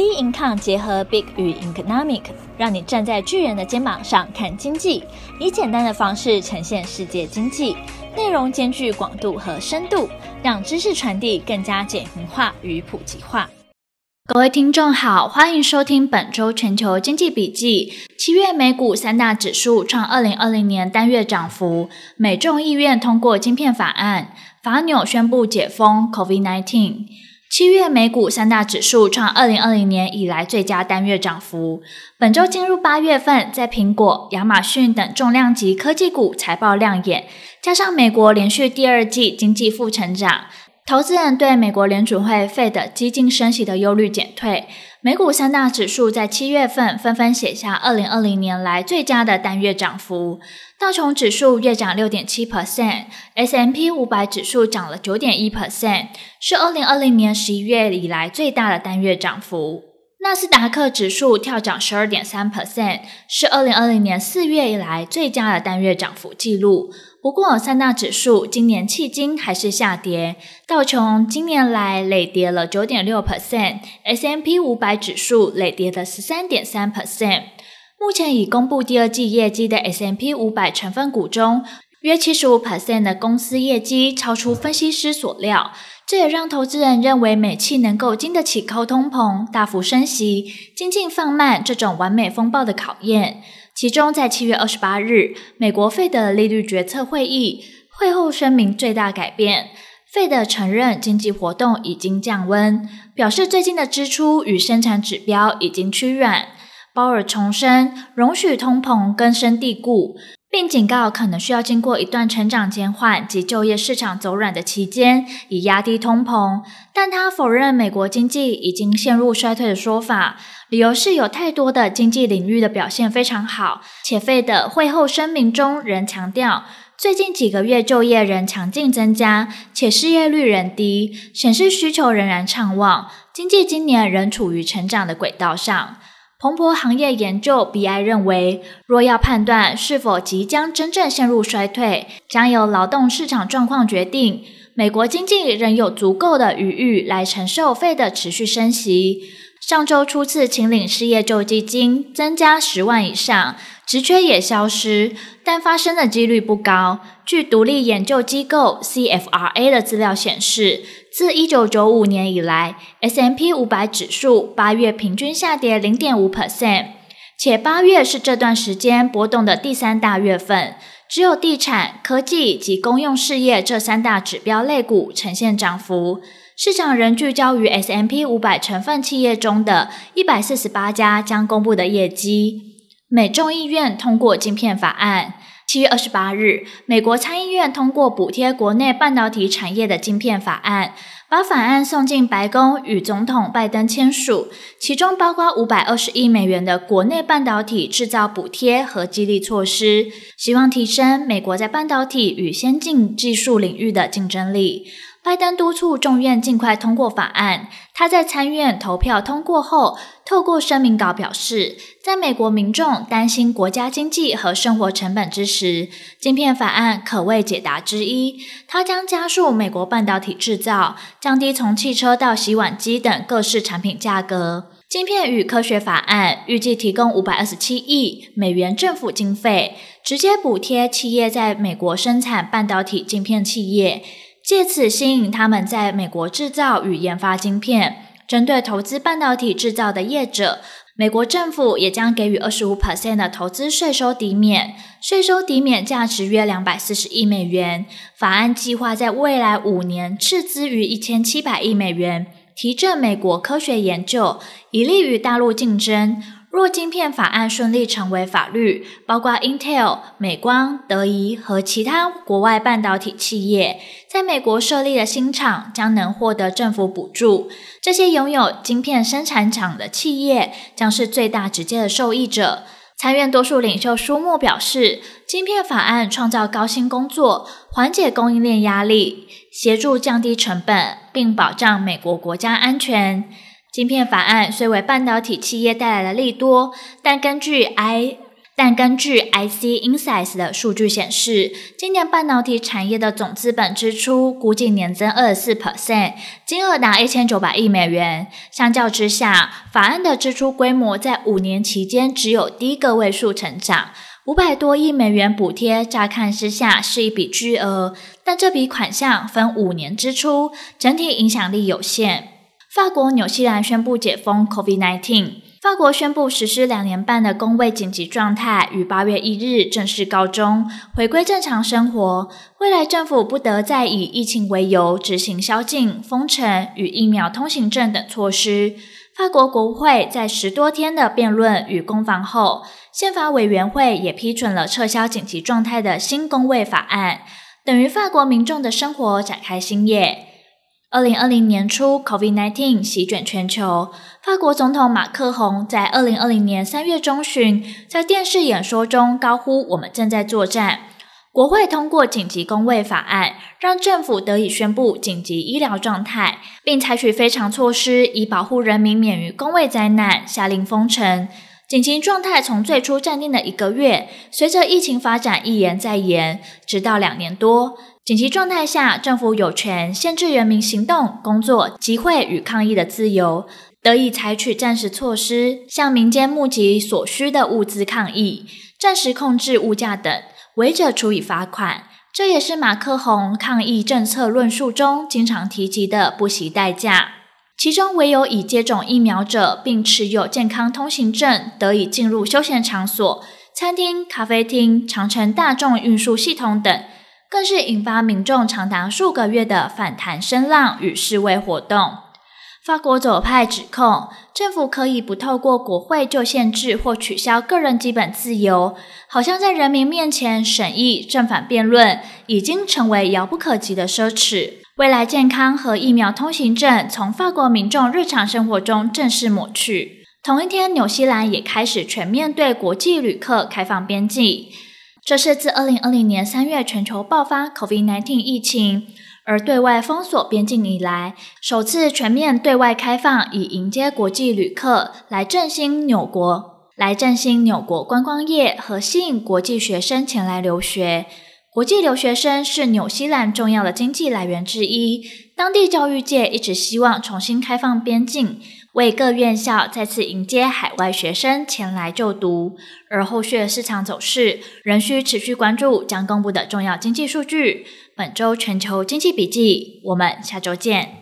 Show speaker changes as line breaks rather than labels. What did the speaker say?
B income 结合 Big 与 Economic，让你站在巨人的肩膀上看经济，以简单的方式呈现世界经济，内容兼具广度和深度，让知识传递更加简明化与普及化。
各位听众好，欢迎收听本周全球经济笔记。七月美股三大指数创二零二零年单月涨幅，美众议院通过晶片法案，法纽宣布解封 COVID-19。七月美股三大指数创二零二零年以来最佳单月涨幅。本周进入八月份，在苹果、亚马逊等重量级科技股财报亮眼，加上美国连续第二季经济负成长，投资人对美国联储会 Fed 激进升息的忧虑减退。美股三大指数在七月份纷纷写下二零二零年来最佳的单月涨幅。道琼指数月涨六点七 percent，S&P 五百指数涨了九点一 percent，是二零二零年十一月以来最大的单月涨幅。纳斯达克指数跳涨十二点三 percent，是二零二零年四月以来最佳的单月涨幅记录。不过，三大指数今年迄今还是下跌。道琼今年来累跌了九点六 percent，S M P 五百指数累跌了十三点三 percent。目前已公布第二季业绩的 S M P 五百成分股中，约七十五 percent 的公司业绩超出分析师所料，这也让投资人认为美企能够经得起高通膨、大幅升息、经济放慢这种完美风暴的考验。其中，在七月二十八日，美国费的利率决策会议会后声明最大改变，费的承认经济活动已经降温，表示最近的支出与生产指标已经趋软。鲍尔重申容许通膨根深蒂固，并警告可能需要经过一段成长减缓及就业市场走软的期间，以压低通膨。但他否认美国经济已经陷入衰退的说法。理由是有太多的经济领域的表现非常好，且费的会后声明中仍强调，最近几个月就业仍强劲增加，且失业率仍低，显示需求仍然畅旺，经济今年仍处于成长的轨道上。彭博行业研究 BI 认为，若要判断是否即将真正陷入衰退，将由劳动市场状况决定。美国经济仍有足够的余裕来承受费的持续升息。上周初次请领失业救济金增加十万以上，职缺也消失，但发生的几率不高。据独立研究机构 CFRA 的资料显示，自一九九五年以来，S&P 五百指数八月平均下跌零点五 percent，且八月是这段时间波动的第三大月份。只有地产、科技及公用事业这三大指标类股呈现涨幅。市场仍聚焦于 S&P 五百成分企业中的一百四十八家将公布的业绩。美众议院通过晶片法案。七月二十八日，美国参议院通过补贴国内半导体产业的晶片法案，把法案送进白宫与总统拜登签署，其中包括五百二十亿美元的国内半导体制造补贴和激励措施，希望提升美国在半导体与先进技术领域的竞争力。拜登督促众院尽快通过法案。他在参院投票通过后，透过声明稿表示，在美国民众担心国家经济和生活成本之时，晶片法案可谓解答之一。它将加速美国半导体制造，降低从汽车到洗碗机等各式产品价格。晶片与科学法案预计提供五百二十七亿美元政府经费，直接补贴企业在美国生产半导体晶片企业。借此吸引他们在美国制造与研发晶片。针对投资半导体制造的业者，美国政府也将给予二十五 percent 的投资税收抵免，税收抵免价值约两百四十亿美元。法案计划在未来五年斥资逾一千七百亿美元，提振美国科学研究，以利于大陆竞争。若晶片法案顺利成为法律，包括 Intel、美光、德仪和其他国外半导体企业在美国设立的新厂将能获得政府补助。这些拥有晶片生产厂的企业将是最大直接的受益者。参院多数领袖舒默表示，晶片法案创造高薪工作，缓解供应链压力，协助降低成本，并保障美国国家安全。晶片法案虽为半导体企业带来了利多，但根据 I，但根据 IC Insights 的数据显示，今年半导体产业的总资本支出估计年增二十四 percent，金额达一千九百亿美元。相较之下，法案的支出规模在五年期间只有低个位数成长。五百多亿美元补贴，乍看之下是一笔巨额，但这笔款项分五年支出，整体影响力有限。法国、纽西兰宣布解封 COVID-19。法国宣布实施两年半的公卫紧急状态，于八月一日正式告终，回归正常生活。未来政府不得再以疫情为由执行宵禁、封城与疫苗通行证等措施。法国国会在十多天的辩论与攻防后，宪法委员会也批准了撤销紧急状态的新公卫法案，等于法国民众的生活展开新页。二零二零年初，COVID-19 席卷全球，法国总统马克宏在二零二零年三月中旬在电视演说中高呼：“我们正在作战。”国会通过紧急公卫法案，让政府得以宣布紧急医疗状态，并采取非常措施以保护人民免于公卫灾难，下令封城。紧急状态从最初暂定的一个月，随着疫情发展一延再延，直到两年多。紧急状态下，政府有权限制人民行动、工作、集会与抗议的自由，得以采取暂时措施，向民间募集所需的物资抗议，暂时控制物价等，违者处以罚款。这也是马克宏抗议政策论述中经常提及的不惜代价。其中，唯有已接种疫苗者并持有健康通行证，得以进入休闲场所、餐厅、咖啡厅、长程大众运输系统等，更是引发民众长达数个月的反弹声浪与示威活动。法国左派指控，政府可以不透过国会就限制或取消个人基本自由，好像在人民面前审议正反辩论，已经成为遥不可及的奢侈。未来健康和疫苗通行证从法国民众日常生活中正式抹去。同一天，纽西兰也开始全面对国际旅客开放边境。这是自二零二零年三月全球爆发 COVID-19 疫情而对外封锁边境以来，首次全面对外开放，以迎接国际旅客来振兴纽国，来振兴纽国观光业和吸引国际学生前来留学。国际留学生是纽西兰重要的经济来源之一，当地教育界一直希望重新开放边境，为各院校再次迎接海外学生前来就读。而后续的市场走势仍需持续关注将公布的重要经济数据。本周全球经济笔记，我们下周见。